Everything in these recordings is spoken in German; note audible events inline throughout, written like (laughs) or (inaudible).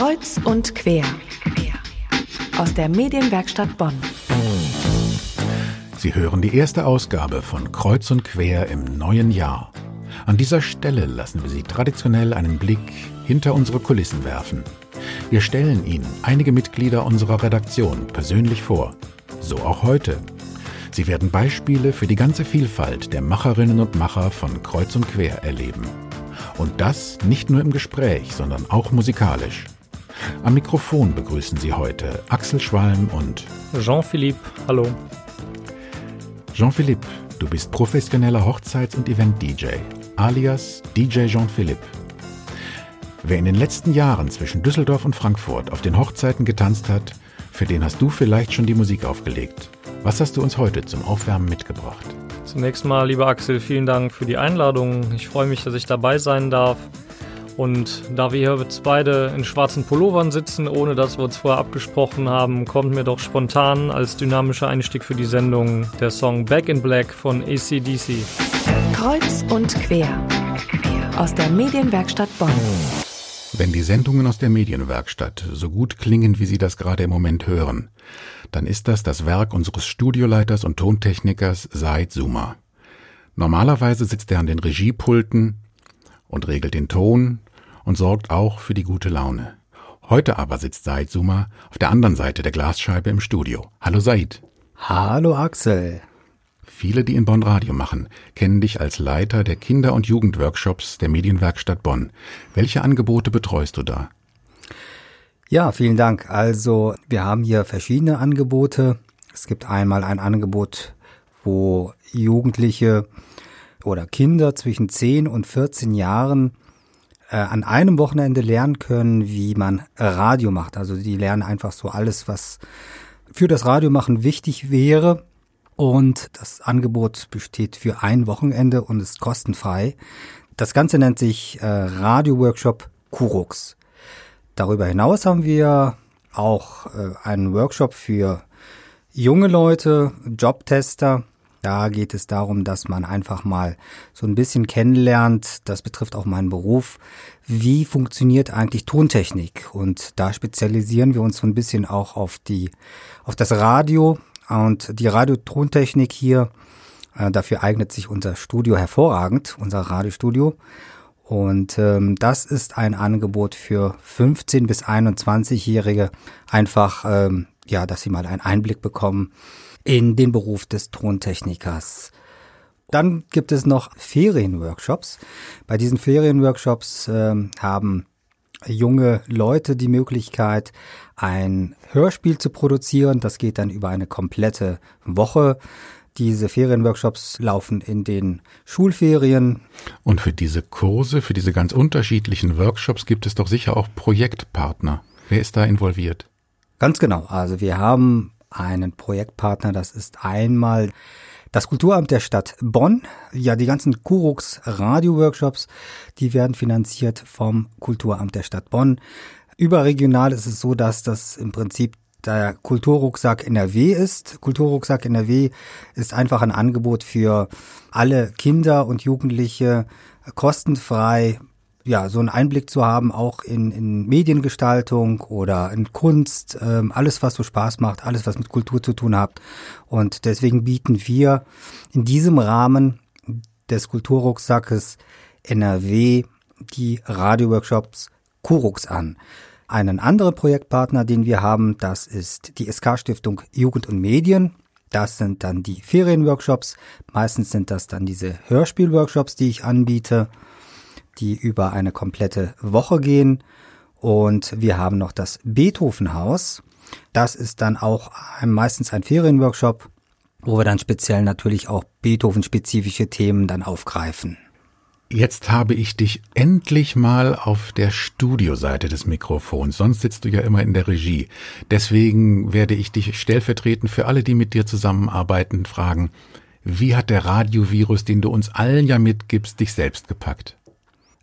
Kreuz und quer. Aus der Medienwerkstatt Bonn. Sie hören die erste Ausgabe von Kreuz und quer im neuen Jahr. An dieser Stelle lassen wir Sie traditionell einen Blick hinter unsere Kulissen werfen. Wir stellen Ihnen einige Mitglieder unserer Redaktion persönlich vor. So auch heute. Sie werden Beispiele für die ganze Vielfalt der Macherinnen und Macher von Kreuz und Quer erleben. Und das nicht nur im Gespräch, sondern auch musikalisch. Am Mikrofon begrüßen Sie heute Axel Schwalm und Jean-Philippe, hallo. Jean-Philippe, du bist professioneller Hochzeits- und Event-DJ, alias DJ Jean-Philippe. Wer in den letzten Jahren zwischen Düsseldorf und Frankfurt auf den Hochzeiten getanzt hat, für den hast du vielleicht schon die Musik aufgelegt. Was hast du uns heute zum Aufwärmen mitgebracht? Zunächst mal, lieber Axel, vielen Dank für die Einladung. Ich freue mich, dass ich dabei sein darf. Und da wir hier jetzt beide in schwarzen Pullovern sitzen, ohne dass wir uns vorher abgesprochen haben, kommt mir doch spontan als dynamischer Einstieg für die Sendung der Song Back in Black von ACDC. Kreuz und quer. Aus der Medienwerkstatt Bonn. Wenn die Sendungen aus der Medienwerkstatt so gut klingen, wie Sie das gerade im Moment hören, dann ist das das Werk unseres Studioleiters und Tontechnikers Said Suma. Normalerweise sitzt er an den Regiepulten und regelt den Ton und sorgt auch für die gute Laune. Heute aber sitzt Said Suma auf der anderen Seite der Glasscheibe im Studio. Hallo Said. Hallo Axel. Viele, die in Bonn Radio machen, kennen dich als Leiter der Kinder- und Jugendworkshops der Medienwerkstatt Bonn. Welche Angebote betreust du da? Ja, vielen Dank. Also wir haben hier verschiedene Angebote. Es gibt einmal ein Angebot, wo Jugendliche oder Kinder zwischen 10 und 14 Jahren äh, an einem Wochenende lernen können, wie man Radio macht. Also die lernen einfach so alles, was für das Radiomachen wichtig wäre. Und das Angebot besteht für ein Wochenende und ist kostenfrei. Das Ganze nennt sich äh, Radio-Workshop Kurux. Darüber hinaus haben wir auch äh, einen Workshop für junge Leute, Jobtester. Da geht es darum, dass man einfach mal so ein bisschen kennenlernt. Das betrifft auch meinen Beruf. Wie funktioniert eigentlich Tontechnik? Und da spezialisieren wir uns so ein bisschen auch auf die, auf das Radio und die Radiotontechnik hier. Äh, dafür eignet sich unser Studio hervorragend, unser Radiostudio. Und ähm, das ist ein Angebot für 15 bis 21-Jährige, einfach, ähm, ja, dass sie mal einen Einblick bekommen in den Beruf des Tontechnikers. Dann gibt es noch Ferienworkshops. Bei diesen Ferienworkshops ähm, haben junge Leute die Möglichkeit, ein Hörspiel zu produzieren. Das geht dann über eine komplette Woche. Diese Ferienworkshops laufen in den Schulferien. Und für diese Kurse, für diese ganz unterschiedlichen Workshops gibt es doch sicher auch Projektpartner. Wer ist da involviert? Ganz genau. Also wir haben einen Projektpartner, das ist einmal das Kulturamt der Stadt Bonn. Ja, die ganzen Kurux Radio-Workshops, die werden finanziert vom Kulturamt der Stadt Bonn. Überregional ist es so, dass das im Prinzip der Kulturrucksack NRW ist. Kulturrucksack NRW ist einfach ein Angebot für alle Kinder und Jugendliche kostenfrei ja, so einen Einblick zu haben, auch in, in Mediengestaltung oder in Kunst, ähm, alles, was so Spaß macht, alles, was mit Kultur zu tun hat. Und deswegen bieten wir in diesem Rahmen des Kulturrucksackes NRW die Radioworkshops Kurux an. Einen anderen Projektpartner, den wir haben, das ist die SK-Stiftung Jugend und Medien. Das sind dann die Ferienworkshops. Meistens sind das dann diese Hörspielworkshops, die ich anbiete, die über eine komplette Woche gehen. Und wir haben noch das Beethovenhaus. Das ist dann auch meistens ein Ferienworkshop, wo wir dann speziell natürlich auch Beethoven-spezifische Themen dann aufgreifen. Jetzt habe ich dich endlich mal auf der Studioseite des Mikrofons. Sonst sitzt du ja immer in der Regie. Deswegen werde ich dich stellvertretend für alle, die mit dir zusammenarbeiten, fragen, wie hat der Radiovirus, den du uns allen ja mitgibst, dich selbst gepackt?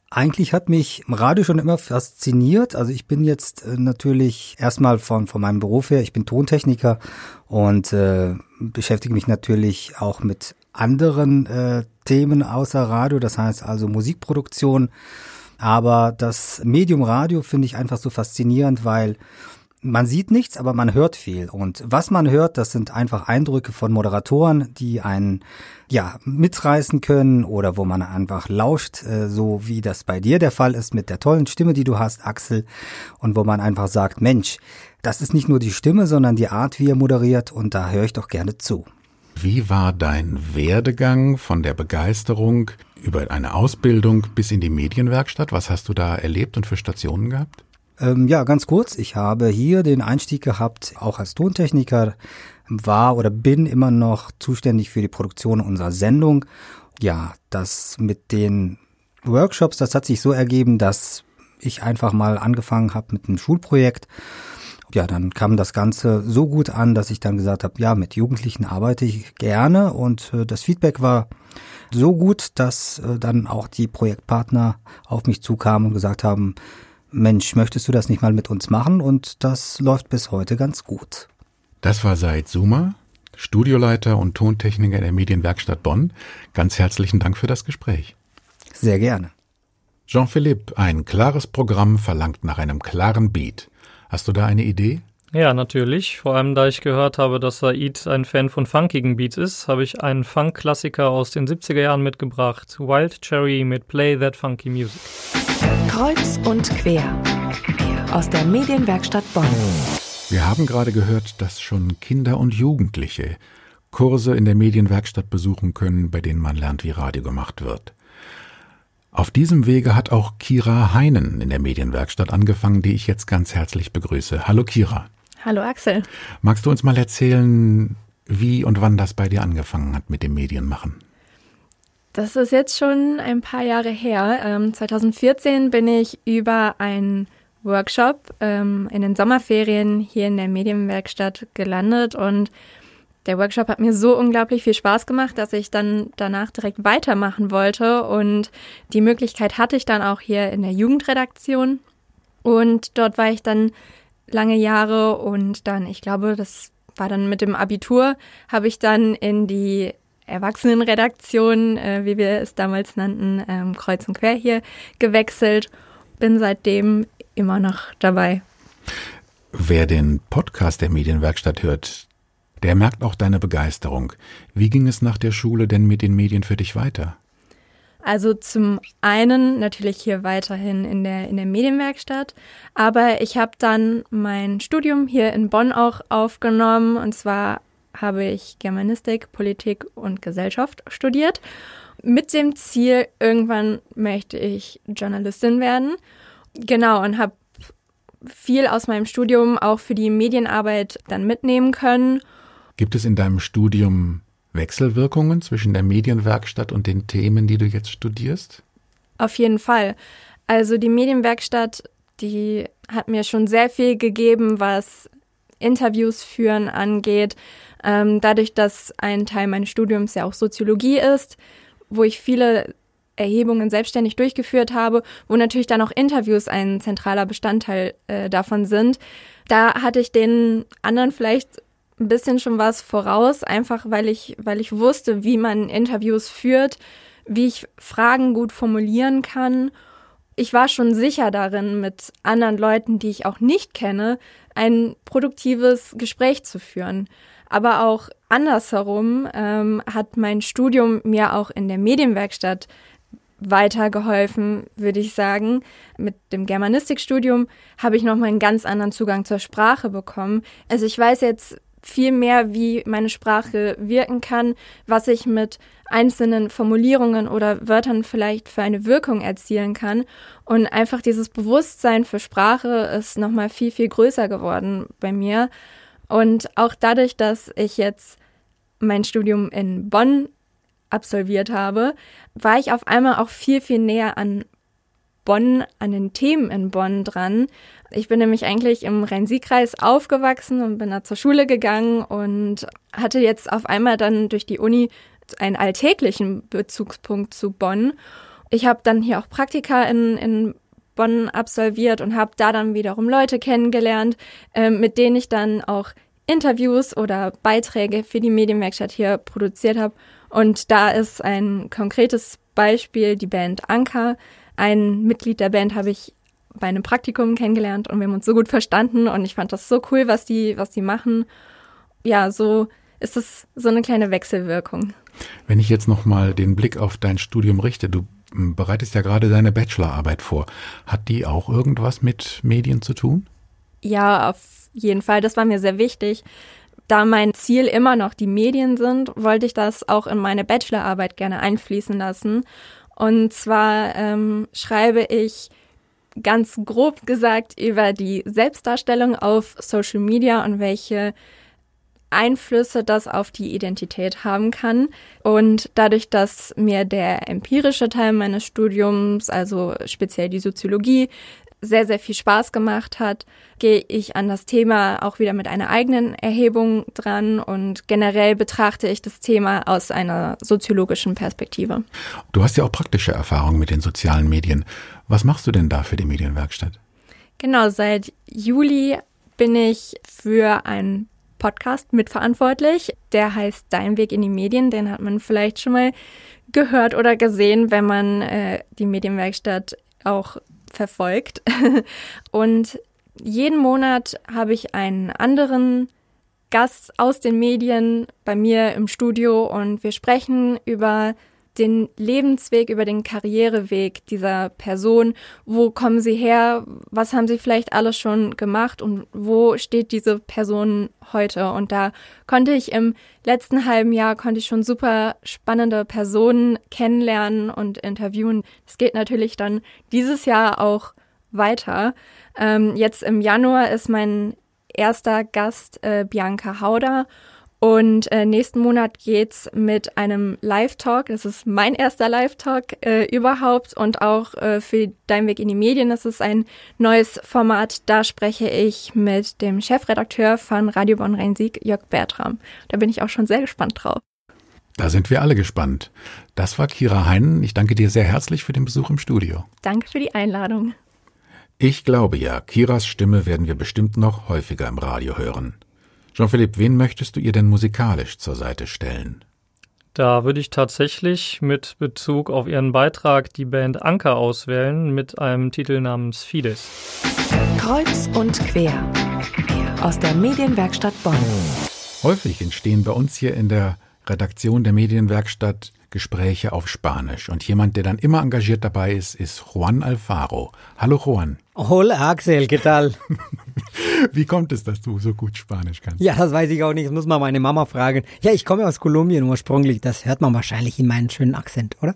Eigentlich hat mich Radio schon immer fasziniert. Also ich bin jetzt äh, natürlich erstmal von, von meinem Beruf her, ich bin Tontechniker und äh, beschäftige mich natürlich auch mit anderen äh, Themen außer Radio, das heißt also Musikproduktion. Aber das Medium Radio finde ich einfach so faszinierend, weil man sieht nichts, aber man hört viel. Und was man hört, das sind einfach Eindrücke von Moderatoren, die einen ja mitreißen können oder wo man einfach lauscht, äh, so wie das bei dir der Fall ist mit der tollen Stimme, die du hast, Axel, und wo man einfach sagt, Mensch, das ist nicht nur die Stimme, sondern die Art, wie er moderiert, und da höre ich doch gerne zu. Wie war dein Werdegang von der Begeisterung über eine Ausbildung bis in die Medienwerkstatt? Was hast du da erlebt und für Stationen gehabt? Ähm, ja, ganz kurz. Ich habe hier den Einstieg gehabt, auch als Tontechniker, war oder bin immer noch zuständig für die Produktion unserer Sendung. Ja, das mit den Workshops, das hat sich so ergeben, dass ich einfach mal angefangen habe mit einem Schulprojekt. Ja, dann kam das Ganze so gut an, dass ich dann gesagt habe, ja, mit Jugendlichen arbeite ich gerne und äh, das Feedback war so gut, dass äh, dann auch die Projektpartner auf mich zukamen und gesagt haben, Mensch, möchtest du das nicht mal mit uns machen? Und das läuft bis heute ganz gut. Das war Said Suma, Studioleiter und Tontechniker der Medienwerkstatt Bonn. Ganz herzlichen Dank für das Gespräch. Sehr gerne. Jean-Philippe, ein klares Programm verlangt nach einem klaren Beat. Hast du da eine Idee? Ja, natürlich. Vor allem, da ich gehört habe, dass Said ein Fan von funkigen Beats ist, habe ich einen Funk-Klassiker aus den 70er Jahren mitgebracht. Wild Cherry mit Play That Funky Music. Kreuz und quer. Aus der Medienwerkstatt Bonn. Wir haben gerade gehört, dass schon Kinder und Jugendliche Kurse in der Medienwerkstatt besuchen können, bei denen man lernt, wie Radio gemacht wird. Auf diesem Wege hat auch Kira Heinen in der Medienwerkstatt angefangen, die ich jetzt ganz herzlich begrüße. Hallo Kira. Hallo Axel. Magst du uns mal erzählen, wie und wann das bei dir angefangen hat mit dem Medienmachen? Das ist jetzt schon ein paar Jahre her. Ähm, 2014 bin ich über einen Workshop ähm, in den Sommerferien hier in der Medienwerkstatt gelandet und der Workshop hat mir so unglaublich viel Spaß gemacht, dass ich dann danach direkt weitermachen wollte und die Möglichkeit hatte ich dann auch hier in der Jugendredaktion und dort war ich dann lange Jahre und dann, ich glaube, das war dann mit dem Abitur, habe ich dann in die Erwachsenenredaktion, äh, wie wir es damals nannten, ähm, kreuz und quer hier gewechselt. Bin seitdem immer noch dabei. Wer den Podcast der Medienwerkstatt hört, der merkt auch deine Begeisterung. Wie ging es nach der Schule denn mit den Medien für dich weiter? Also zum einen natürlich hier weiterhin in der, in der Medienwerkstatt, aber ich habe dann mein Studium hier in Bonn auch aufgenommen und zwar habe ich Germanistik, Politik und Gesellschaft studiert mit dem Ziel, irgendwann möchte ich Journalistin werden. Genau, und habe viel aus meinem Studium auch für die Medienarbeit dann mitnehmen können. Gibt es in deinem Studium Wechselwirkungen zwischen der Medienwerkstatt und den Themen, die du jetzt studierst? Auf jeden Fall. Also die Medienwerkstatt, die hat mir schon sehr viel gegeben, was Interviews führen angeht. Ähm, dadurch, dass ein Teil meines Studiums ja auch Soziologie ist, wo ich viele Erhebungen selbstständig durchgeführt habe, wo natürlich dann auch Interviews ein zentraler Bestandteil äh, davon sind. Da hatte ich den anderen vielleicht ein bisschen schon was voraus, einfach weil ich, weil ich wusste, wie man Interviews führt, wie ich Fragen gut formulieren kann. Ich war schon sicher darin, mit anderen Leuten, die ich auch nicht kenne, ein produktives Gespräch zu führen. Aber auch andersherum ähm, hat mein Studium mir auch in der Medienwerkstatt weitergeholfen, würde ich sagen. Mit dem Germanistikstudium habe ich nochmal einen ganz anderen Zugang zur Sprache bekommen. Also ich weiß jetzt viel mehr, wie meine Sprache wirken kann, was ich mit einzelnen Formulierungen oder Wörtern vielleicht für eine Wirkung erzielen kann. Und einfach dieses Bewusstsein für Sprache ist nochmal viel, viel größer geworden bei mir. Und auch dadurch, dass ich jetzt mein Studium in Bonn absolviert habe, war ich auf einmal auch viel, viel näher an Bonn, an den Themen in Bonn dran. Ich bin nämlich eigentlich im Rhein-Sieg-Kreis aufgewachsen und bin da zur Schule gegangen und hatte jetzt auf einmal dann durch die Uni einen alltäglichen Bezugspunkt zu Bonn. Ich habe dann hier auch Praktika in, in Bonn absolviert und habe da dann wiederum Leute kennengelernt, äh, mit denen ich dann auch Interviews oder Beiträge für die Medienwerkstatt hier produziert habe. Und da ist ein konkretes Beispiel die Band Anker, ein Mitglied der Band habe ich bei einem Praktikum kennengelernt und wir haben uns so gut verstanden und ich fand das so cool, was die, was die machen. Ja, so ist es so eine kleine Wechselwirkung. Wenn ich jetzt nochmal den Blick auf dein Studium richte, du hm, bereitest ja gerade deine Bachelorarbeit vor. Hat die auch irgendwas mit Medien zu tun? Ja, auf jeden Fall. Das war mir sehr wichtig. Da mein Ziel immer noch die Medien sind, wollte ich das auch in meine Bachelorarbeit gerne einfließen lassen. Und zwar ähm, schreibe ich ganz grob gesagt über die Selbstdarstellung auf Social Media und welche Einflüsse das auf die Identität haben kann. Und dadurch, dass mir der empirische Teil meines Studiums, also speziell die Soziologie, sehr, sehr viel Spaß gemacht hat, gehe ich an das Thema auch wieder mit einer eigenen Erhebung dran und generell betrachte ich das Thema aus einer soziologischen Perspektive. Du hast ja auch praktische Erfahrungen mit den sozialen Medien. Was machst du denn da für die Medienwerkstatt? Genau, seit Juli bin ich für ein Podcast mitverantwortlich. Der heißt Dein Weg in die Medien. Den hat man vielleicht schon mal gehört oder gesehen, wenn man äh, die Medienwerkstatt auch verfolgt. (laughs) Und jeden Monat habe ich einen anderen Gast aus den Medien bei mir im Studio und wir sprechen über den Lebensweg, über den Karriereweg dieser Person. Wo kommen sie her? Was haben sie vielleicht alles schon gemacht? Und wo steht diese Person heute? Und da konnte ich im letzten halben Jahr konnte ich schon super spannende Personen kennenlernen und interviewen. Das geht natürlich dann dieses Jahr auch weiter. Ähm, jetzt im Januar ist mein erster Gast äh, Bianca Hauder und äh, nächsten Monat geht's mit einem Live-Talk. Das ist mein erster Live-Talk äh, überhaupt und auch äh, für Dein Weg in die Medien. Das ist ein neues Format. Da spreche ich mit dem Chefredakteur von Radio Bonn Rhein-Sieg, Jörg Bertram. Da bin ich auch schon sehr gespannt drauf. Da sind wir alle gespannt. Das war Kira Heinen. Ich danke dir sehr herzlich für den Besuch im Studio. Danke für die Einladung. Ich glaube ja, Kiras Stimme werden wir bestimmt noch häufiger im Radio hören. Jean-Philippe, wen möchtest du ihr denn musikalisch zur Seite stellen? Da würde ich tatsächlich mit Bezug auf ihren Beitrag die Band Anker auswählen mit einem Titel namens Fides. Kreuz und quer aus der Medienwerkstatt Bonn. Häufig entstehen bei uns hier in der Redaktion der Medienwerkstatt Gespräche auf Spanisch. Und jemand, der dann immer engagiert dabei ist, ist Juan Alfaro. Hallo Juan. Hola Axel, ¿qué tal? (laughs) Wie kommt es, dass du so gut Spanisch kannst? Ja, das weiß ich auch nicht. Das muss man meine Mama fragen. Ja, ich komme aus Kolumbien ursprünglich. Das hört man wahrscheinlich in meinem schönen Akzent, oder?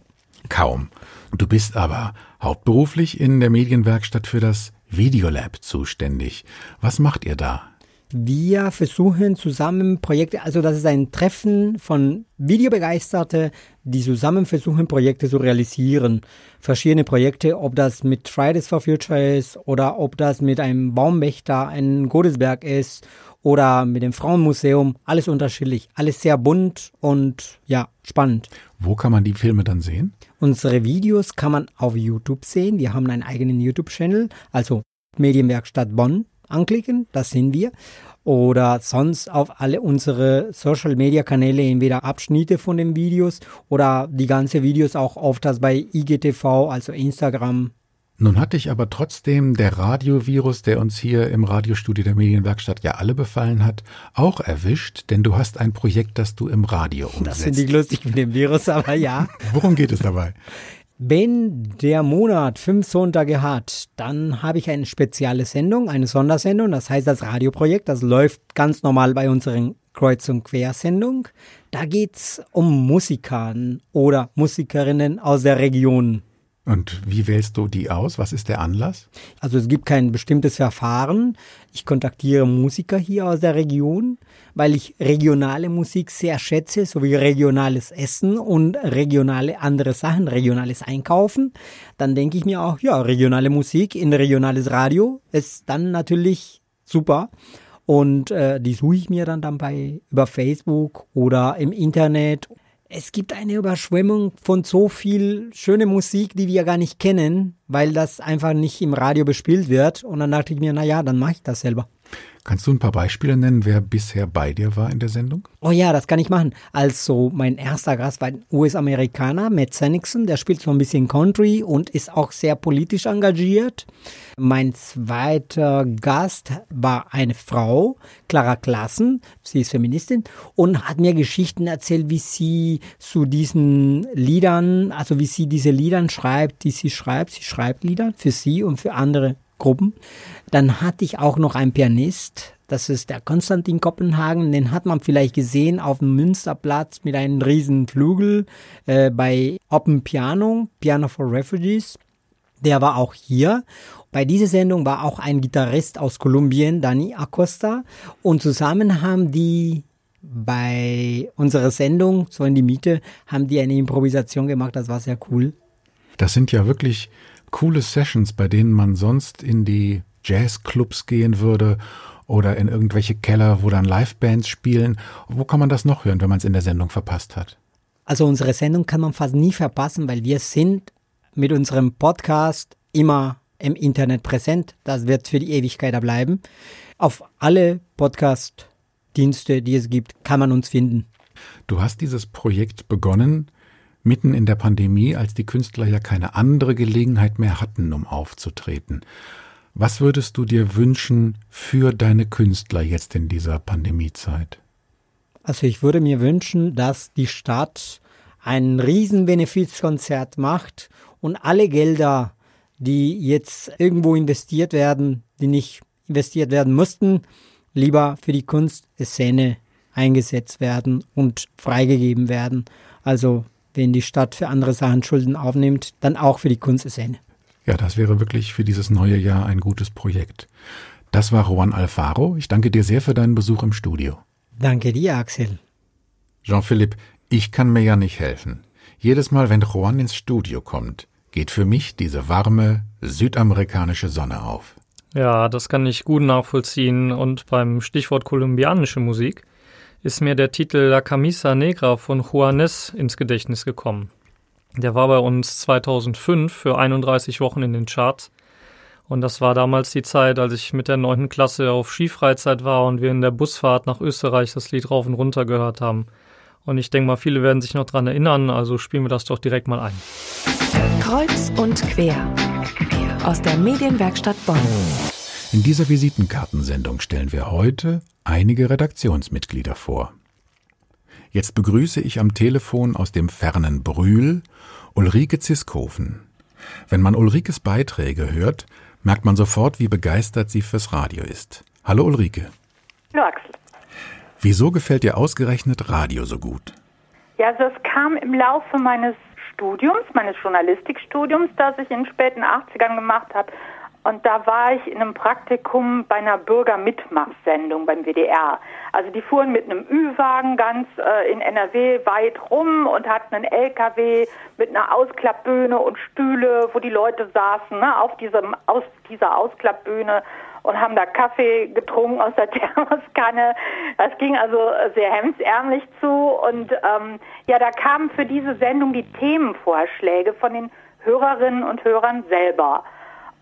Kaum. Du bist aber hauptberuflich in der Medienwerkstatt für das Videolab zuständig. Was macht ihr da? Wir versuchen zusammen Projekte, also das ist ein Treffen von Videobegeisterte, die zusammen versuchen, Projekte zu realisieren. Verschiedene Projekte, ob das mit Fridays for Future ist oder ob das mit einem Baumwächter in Godesberg ist oder mit dem Frauenmuseum. Alles unterschiedlich, alles sehr bunt und ja, spannend. Wo kann man die Filme dann sehen? Unsere Videos kann man auf YouTube sehen. Wir haben einen eigenen YouTube-Channel, also Medienwerkstatt Bonn anklicken, das sind wir. Oder sonst auf alle unsere Social Media Kanäle entweder Abschnitte von den Videos oder die ganze Videos auch auf das bei IGTV, also Instagram. Nun hatte ich aber trotzdem der Radiovirus, der uns hier im Radiostudio der Medienwerkstatt ja alle befallen hat, auch erwischt, denn du hast ein Projekt, das du im Radio umsetzt. Das finde ich lustig mit dem Virus, aber ja. Worum geht es dabei? (laughs) Wenn der Monat fünf Sonntage hat, dann habe ich eine spezielle Sendung, eine Sondersendung, das heißt das Radioprojekt, das läuft ganz normal bei unseren Kreuz- und Quersendung. Da geht's um Musiker oder Musikerinnen aus der Region. Und wie wählst du die aus? Was ist der Anlass? Also es gibt kein bestimmtes Verfahren. Ich kontaktiere Musiker hier aus der Region, weil ich regionale Musik sehr schätze, sowie regionales Essen und regionale andere Sachen, regionales Einkaufen. Dann denke ich mir auch, ja, regionale Musik in regionales Radio ist dann natürlich super. Und äh, die suche ich mir dann, dann bei über Facebook oder im Internet es gibt eine Überschwemmung von so viel schöne Musik, die wir gar nicht kennen, weil das einfach nicht im Radio bespielt wird. Und dann dachte ich mir, na ja, dann mache ich das selber. Kannst du ein paar Beispiele nennen, wer bisher bei dir war in der Sendung? Oh ja, das kann ich machen. Also mein erster Gast war ein US-Amerikaner, Matt Senixon, der spielt so ein bisschen Country und ist auch sehr politisch engagiert. Mein zweiter Gast war eine Frau, Clara Klassen, sie ist Feministin und hat mir Geschichten erzählt, wie sie zu diesen Liedern, also wie sie diese Liedern schreibt, die sie schreibt. Sie schreibt Lieder für sie und für andere Gruppen. Dann hatte ich auch noch einen Pianist, das ist der Konstantin Kopenhagen, den hat man vielleicht gesehen auf dem Münsterplatz mit einem riesen Flügel äh, bei Open Piano, Piano for Refugees. Der war auch hier. Bei dieser Sendung war auch ein Gitarrist aus Kolumbien, Dani Acosta. Und zusammen haben die bei unserer Sendung, so in die Miete, haben die eine Improvisation gemacht. Das war sehr cool. Das sind ja wirklich coole Sessions, bei denen man sonst in die Jazzclubs gehen würde oder in irgendwelche Keller, wo dann Livebands spielen. Wo kann man das noch hören, wenn man es in der Sendung verpasst hat? Also unsere Sendung kann man fast nie verpassen, weil wir sind mit unserem Podcast immer im Internet präsent. Das wird für die Ewigkeit da bleiben. Auf alle Podcast-Dienste, die es gibt, kann man uns finden. Du hast dieses Projekt begonnen mitten in der Pandemie, als die Künstler ja keine andere Gelegenheit mehr hatten, um aufzutreten. Was würdest du dir wünschen für deine Künstler jetzt in dieser Pandemiezeit? Also ich würde mir wünschen, dass die Stadt ein riesen Benefizkonzert macht und alle Gelder, die jetzt irgendwo investiert werden, die nicht investiert werden mussten, lieber für die Kunstszene eingesetzt werden und freigegeben werden. Also wenn die Stadt für andere Sachen Schulden aufnimmt, dann auch für die Kunstszene. Ja, das wäre wirklich für dieses neue Jahr ein gutes Projekt. Das war Juan Alfaro. Ich danke dir sehr für deinen Besuch im Studio. Danke dir, Axel. Jean-Philippe, ich kann mir ja nicht helfen. Jedes Mal, wenn Juan ins Studio kommt, geht für mich diese warme südamerikanische Sonne auf. Ja, das kann ich gut nachvollziehen. Und beim Stichwort kolumbianische Musik ist mir der Titel La Camisa Negra von Juanes ins Gedächtnis gekommen. Der war bei uns 2005 für 31 Wochen in den Charts. Und das war damals die Zeit, als ich mit der neunten Klasse auf Skifreizeit war und wir in der Busfahrt nach Österreich das Lied rauf und runter gehört haben. Und ich denke mal, viele werden sich noch dran erinnern, also spielen wir das doch direkt mal ein. Kreuz und quer aus der Medienwerkstatt Bonn. In dieser Visitenkartensendung stellen wir heute einige Redaktionsmitglieder vor. Jetzt begrüße ich am Telefon aus dem fernen Brühl Ulrike Ziskofen. Wenn man Ulrikes Beiträge hört, merkt man sofort, wie begeistert sie fürs Radio ist. Hallo Ulrike. Hallo Axel. Wieso gefällt dir ausgerechnet Radio so gut? Ja, also es kam im Laufe meines Studiums, meines Journalistikstudiums, das ich in den späten 80ern gemacht habe, und da war ich in einem Praktikum bei einer Bürgermitmachsendung beim WDR. Also die fuhren mit einem Ü-Wagen ganz äh, in NRW weit rum und hatten einen LKW mit einer Ausklappbühne und Stühle, wo die Leute saßen ne, auf diesem aus dieser Ausklappbühne und haben da Kaffee getrunken aus der (laughs) Thermoskanne. Das ging also sehr hemdsärmlich zu und ähm, ja, da kamen für diese Sendung die Themenvorschläge von den Hörerinnen und Hörern selber.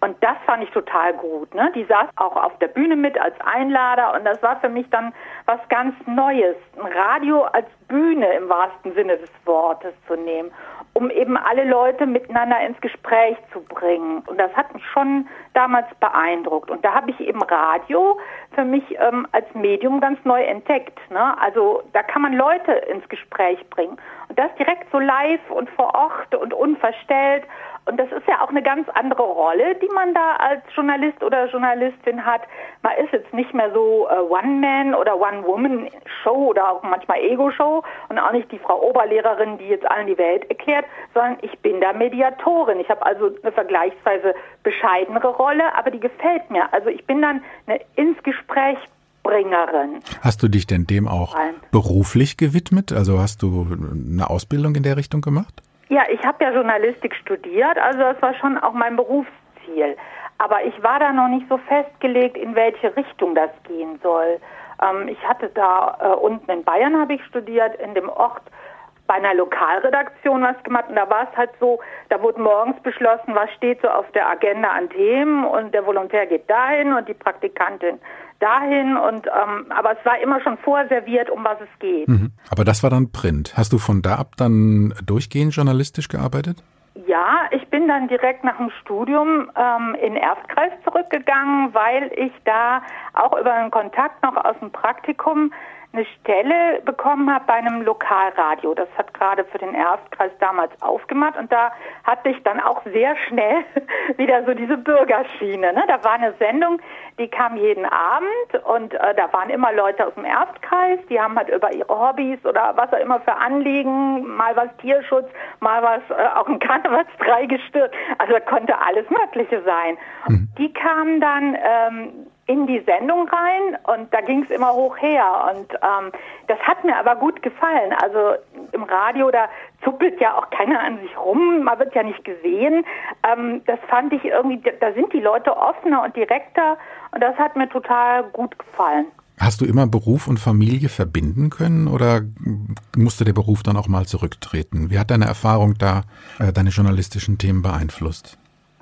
Und das fand ich total gut. Ne? Die saß auch auf der Bühne mit als Einlader und das war für mich dann was ganz Neues, ein Radio als Bühne im wahrsten Sinne des Wortes zu nehmen, um eben alle Leute miteinander ins Gespräch zu bringen. Und das hat mich schon damals beeindruckt. Und da habe ich eben Radio für mich ähm, als Medium ganz neu entdeckt. Ne? Also da kann man Leute ins Gespräch bringen. Und das direkt so live und vor Ort und unverstellt. Und das ist ja auch eine ganz andere Rolle, die man da als Journalist oder Journalistin hat. Man ist jetzt nicht mehr so äh, One-Man- oder One-Woman-Show oder auch manchmal Ego-Show und auch nicht die Frau Oberlehrerin, die jetzt allen die Welt erklärt, sondern ich bin da Mediatorin. Ich habe also eine vergleichsweise bescheidenere Rolle, aber die gefällt mir. Also ich bin dann eine ins Gespräch Bringerin. Hast du dich denn dem auch beruflich gewidmet? Also hast du eine Ausbildung in der Richtung gemacht? Ja, ich habe ja Journalistik studiert, also das war schon auch mein Berufsziel. Aber ich war da noch nicht so festgelegt, in welche Richtung das gehen soll. Ähm, ich hatte da äh, unten in Bayern habe ich studiert, in dem Ort bei einer Lokalredaktion was gemacht und da war es halt so, da wurde morgens beschlossen, was steht so auf der Agenda an Themen und der Volontär geht dahin und die Praktikantin dahin und ähm, aber es war immer schon vorserviert, um was es geht. Mhm. Aber das war dann Print. Hast du von da ab dann durchgehend journalistisch gearbeitet? Ja, ich bin dann direkt nach dem Studium ähm, in Erstkreis zurückgegangen, weil ich da auch über einen Kontakt noch aus dem Praktikum eine Stelle bekommen habe bei einem Lokalradio. Das hat gerade für den Erstkreis damals aufgemacht und da hatte ich dann auch sehr schnell (laughs) wieder so diese Bürgerschiene. Ne? Da war eine Sendung, die kam jeden Abend und äh, da waren immer Leute aus dem Erstkreis, die haben halt über ihre Hobbys oder was auch immer für Anliegen, mal was Tierschutz, mal was äh, auch ein Karnevalsdrei (laughs) gestört. Also da konnte alles Mögliche sein. Mhm. Die kamen dann ähm, in die Sendung rein und da ging es immer hoch her und ähm, das hat mir aber gut gefallen. Also im Radio, da zuppelt ja auch keiner an sich rum, man wird ja nicht gesehen. Ähm, das fand ich irgendwie, da sind die Leute offener und direkter und das hat mir total gut gefallen. Hast du immer Beruf und Familie verbinden können oder musste der Beruf dann auch mal zurücktreten? Wie hat deine Erfahrung da äh, deine journalistischen Themen beeinflusst?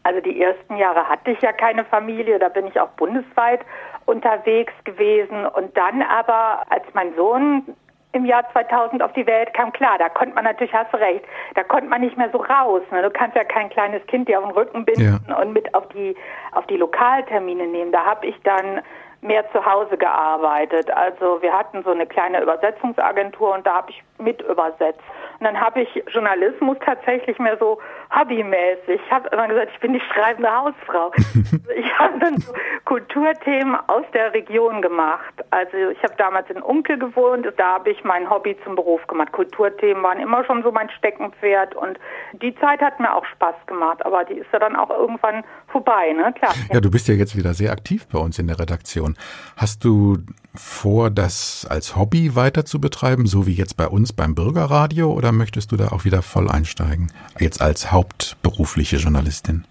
Also die ersten Jahre hatte ich ja keine Familie, da bin ich auch bundesweit unterwegs gewesen. Und dann aber, als mein Sohn im Jahr 2000 auf die Welt kam, klar, da konnte man natürlich, hast du recht, da konnte man nicht mehr so raus. Ne? Du kannst ja kein kleines Kind dir auf den Rücken binden ja. und mit auf die, auf die Lokaltermine nehmen. Da habe ich dann mehr zu Hause gearbeitet. Also wir hatten so eine kleine Übersetzungsagentur und da habe ich mit übersetzt. Und dann habe ich Journalismus tatsächlich mehr so hobbymäßig. Ich habe immer gesagt, ich bin die schreibende Hausfrau. (laughs) ich habe dann so Kulturthemen aus der Region gemacht. Also ich habe damals in Unkel gewohnt, da habe ich mein Hobby zum Beruf gemacht. Kulturthemen waren immer schon so mein Steckenpferd und die Zeit hat mir auch Spaß gemacht, aber die ist ja dann auch irgendwann vorbei, ne? Klar. Ja, du bist ja jetzt wieder sehr aktiv bei uns in der Redaktion. Hast du vor, das als Hobby weiter zu betreiben, so wie jetzt bei uns beim Bürgerradio, oder möchtest du da auch wieder voll einsteigen, jetzt als hauptberufliche Journalistin?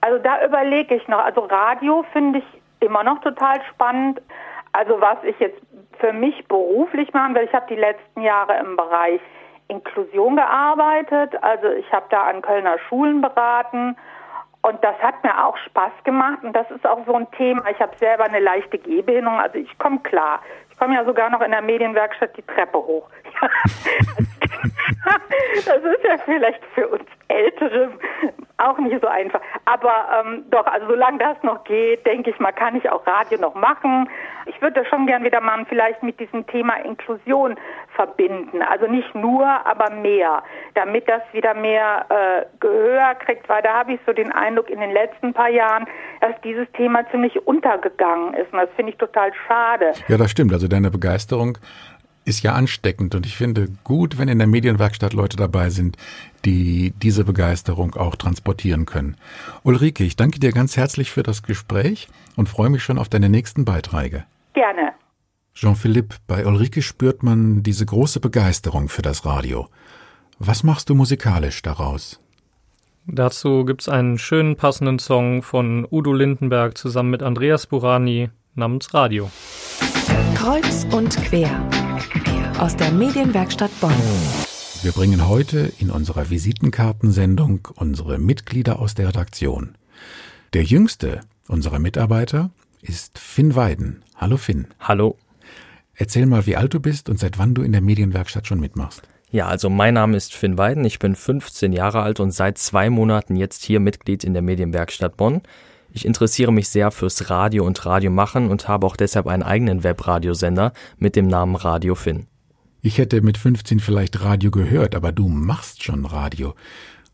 Also da überlege ich noch. Also Radio finde ich immer noch total spannend. Also was ich jetzt für mich beruflich machen will, ich habe die letzten Jahre im Bereich Inklusion gearbeitet. Also ich habe da an Kölner Schulen beraten und das hat mir auch Spaß gemacht und das ist auch so ein Thema. Ich habe selber eine leichte Gehbehinderung, also ich komme klar. Ich komme ja sogar noch in der Medienwerkstatt die Treppe hoch. (laughs) das ist ja vielleicht für uns Ältere auch nicht so einfach. Aber ähm, doch, also solange das noch geht, denke ich mal, kann ich auch Radio noch machen. Ich würde das schon gern wieder mal vielleicht mit diesem Thema Inklusion verbinden. Also nicht nur, aber mehr, damit das wieder mehr äh, Gehör kriegt, weil da habe ich so den Eindruck in den letzten paar Jahren, dass dieses Thema ziemlich untergegangen ist. Und das finde ich total schade. Ja, das stimmt. Also deine Begeisterung ist ja ansteckend und ich finde gut, wenn in der Medienwerkstatt Leute dabei sind, die diese Begeisterung auch transportieren können. Ulrike, ich danke dir ganz herzlich für das Gespräch und freue mich schon auf deine nächsten Beiträge. Gerne. Jean-Philippe, bei Ulrike spürt man diese große Begeisterung für das Radio. Was machst du musikalisch daraus? Dazu gibt's einen schönen passenden Song von Udo Lindenberg zusammen mit Andreas Burani namens Radio. Kreuz und quer aus der Medienwerkstatt Bonn. Wir bringen heute in unserer Visitenkartensendung unsere Mitglieder aus der Redaktion. Der jüngste unserer Mitarbeiter ist Finn Weiden. Hallo Finn. Hallo. Erzähl mal, wie alt du bist und seit wann du in der Medienwerkstatt schon mitmachst. Ja, also mein Name ist Finn Weiden, ich bin 15 Jahre alt und seit zwei Monaten jetzt hier Mitglied in der Medienwerkstatt Bonn. Ich interessiere mich sehr fürs Radio und Radiomachen und habe auch deshalb einen eigenen Webradiosender mit dem Namen Radio Finn. Ich hätte mit 15 vielleicht Radio gehört, aber du machst schon Radio.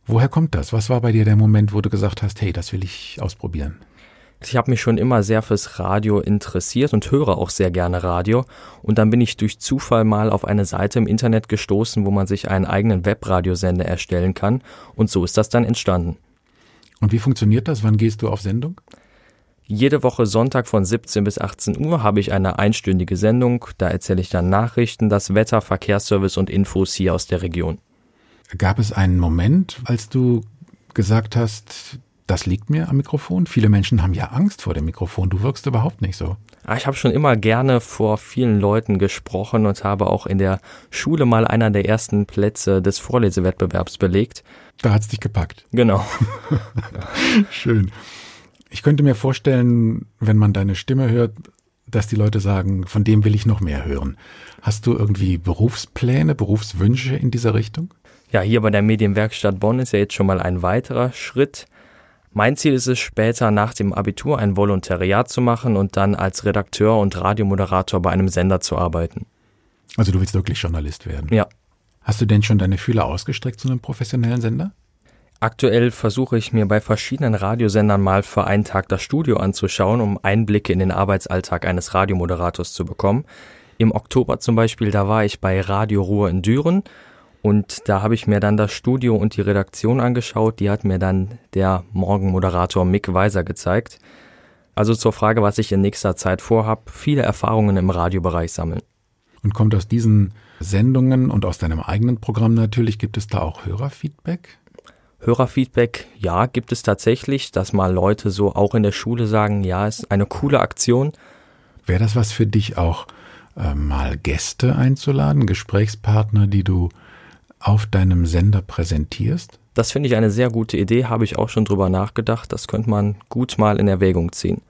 Woher kommt das? Was war bei dir der Moment, wo du gesagt hast, hey, das will ich ausprobieren? Ich habe mich schon immer sehr fürs Radio interessiert und höre auch sehr gerne Radio. Und dann bin ich durch Zufall mal auf eine Seite im Internet gestoßen, wo man sich einen eigenen Webradiosender erstellen kann. Und so ist das dann entstanden. Und wie funktioniert das? Wann gehst du auf Sendung? Jede Woche Sonntag von 17 bis 18 Uhr habe ich eine einstündige Sendung. Da erzähle ich dann Nachrichten, das Wetter, Verkehrsservice und Infos hier aus der Region. Gab es einen Moment, als du gesagt hast, das liegt mir am Mikrofon. Viele Menschen haben ja Angst vor dem Mikrofon. Du wirkst überhaupt nicht so. Ah, ich habe schon immer gerne vor vielen Leuten gesprochen und habe auch in der Schule mal einer der ersten Plätze des Vorlesewettbewerbs belegt. Da hat's dich gepackt. Genau. (laughs) Schön. Ich könnte mir vorstellen, wenn man deine Stimme hört, dass die Leute sagen, von dem will ich noch mehr hören. Hast du irgendwie Berufspläne, Berufswünsche in dieser Richtung? Ja, hier bei der Medienwerkstatt Bonn ist ja jetzt schon mal ein weiterer Schritt. Mein Ziel ist es später nach dem Abitur ein Volontariat zu machen und dann als Redakteur und Radiomoderator bei einem Sender zu arbeiten. Also du willst wirklich Journalist werden? Ja. Hast du denn schon deine Fühler ausgestreckt zu einem professionellen Sender? Aktuell versuche ich mir bei verschiedenen Radiosendern mal für einen Tag das Studio anzuschauen, um Einblicke in den Arbeitsalltag eines Radiomoderators zu bekommen. Im Oktober zum Beispiel, da war ich bei Radio Ruhr in Düren und da habe ich mir dann das Studio und die Redaktion angeschaut. Die hat mir dann der Morgenmoderator Mick Weiser gezeigt. Also zur Frage, was ich in nächster Zeit vorhab, viele Erfahrungen im Radiobereich sammeln. Und kommt aus diesen Sendungen und aus deinem eigenen Programm natürlich, gibt es da auch Hörerfeedback? Hörerfeedback, ja, gibt es tatsächlich, dass mal Leute so auch in der Schule sagen, ja, ist eine coole Aktion. Wäre das was für dich auch, äh, mal Gäste einzuladen, Gesprächspartner, die du auf deinem Sender präsentierst? Das finde ich eine sehr gute Idee, habe ich auch schon drüber nachgedacht. Das könnte man gut mal in Erwägung ziehen.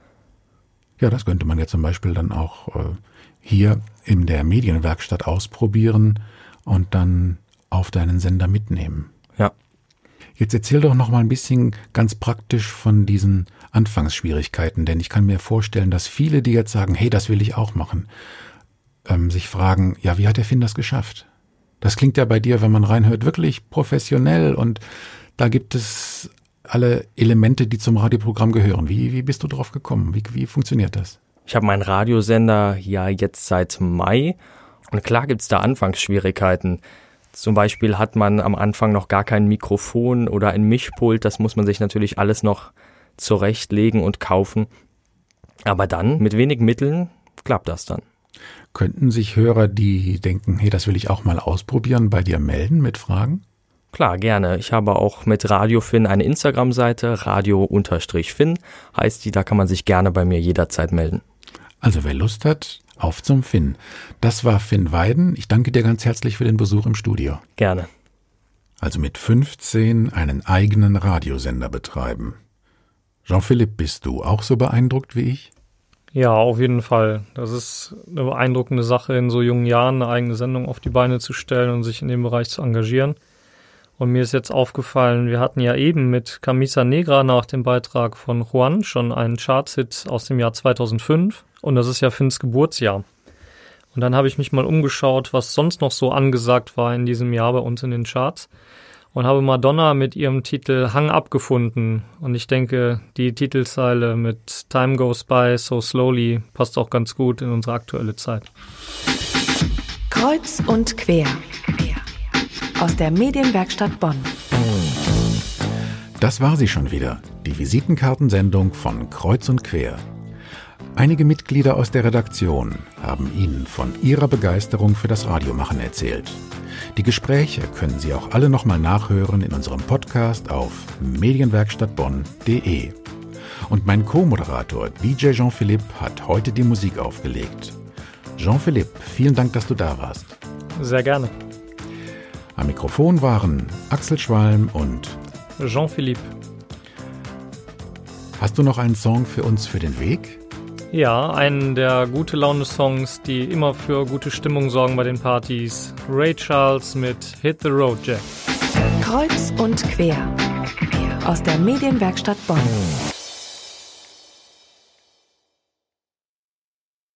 Ja, das könnte man ja zum Beispiel dann auch äh, hier in der Medienwerkstatt ausprobieren und dann auf deinen Sender mitnehmen. Ja. Jetzt erzähl doch noch mal ein bisschen ganz praktisch von diesen Anfangsschwierigkeiten, denn ich kann mir vorstellen, dass viele, die jetzt sagen, hey, das will ich auch machen, ähm, sich fragen, ja, wie hat der Finn das geschafft? Das klingt ja bei dir, wenn man reinhört, wirklich professionell und da gibt es alle Elemente, die zum Radioprogramm gehören. Wie, wie bist du drauf gekommen? Wie, wie funktioniert das? Ich habe meinen Radiosender ja jetzt seit Mai und klar gibt es da Anfangsschwierigkeiten. Zum Beispiel hat man am Anfang noch gar kein Mikrofon oder ein Mischpult. Das muss man sich natürlich alles noch zurechtlegen und kaufen. Aber dann, mit wenig Mitteln, klappt das dann. Könnten sich Hörer, die denken, hey, das will ich auch mal ausprobieren, bei dir melden mit Fragen? Klar, gerne. Ich habe auch mit Radio Finn eine Instagram-Seite, radio-finn heißt die, da kann man sich gerne bei mir jederzeit melden. Also wer Lust hat, auf zum Finn. Das war Finn Weiden. Ich danke dir ganz herzlich für den Besuch im Studio. Gerne. Also mit 15 einen eigenen Radiosender betreiben. Jean-Philippe, bist du auch so beeindruckt wie ich? Ja, auf jeden Fall. Das ist eine beeindruckende Sache, in so jungen Jahren eine eigene Sendung auf die Beine zu stellen und sich in dem Bereich zu engagieren. Und mir ist jetzt aufgefallen, wir hatten ja eben mit Camisa Negra nach dem Beitrag von Juan schon einen Chartshit aus dem Jahr 2005. Und das ist ja Finns Geburtsjahr. Und dann habe ich mich mal umgeschaut, was sonst noch so angesagt war in diesem Jahr bei uns in den Charts und habe Madonna mit ihrem Titel Hang abgefunden. Und ich denke, die Titelzeile mit Time Goes By So Slowly passt auch ganz gut in unsere aktuelle Zeit. Kreuz und quer. Aus der Medienwerkstatt Bonn. Das war sie schon wieder, die Visitenkartensendung von Kreuz und Quer. Einige Mitglieder aus der Redaktion haben Ihnen von ihrer Begeisterung für das Radiomachen erzählt. Die Gespräche können Sie auch alle nochmal nachhören in unserem Podcast auf medienwerkstattbonn.de. Und mein Co-Moderator DJ Jean-Philippe hat heute die Musik aufgelegt. Jean-Philippe, vielen Dank, dass du da warst. Sehr gerne. Am Mikrofon waren Axel Schwalm und Jean-Philippe. Hast du noch einen Song für uns für den Weg? Ja, einen der gute Laune-Songs, die immer für gute Stimmung sorgen bei den Partys. Ray Charles mit Hit the Road Jack. Kreuz und quer. Aus der Medienwerkstatt Bonn.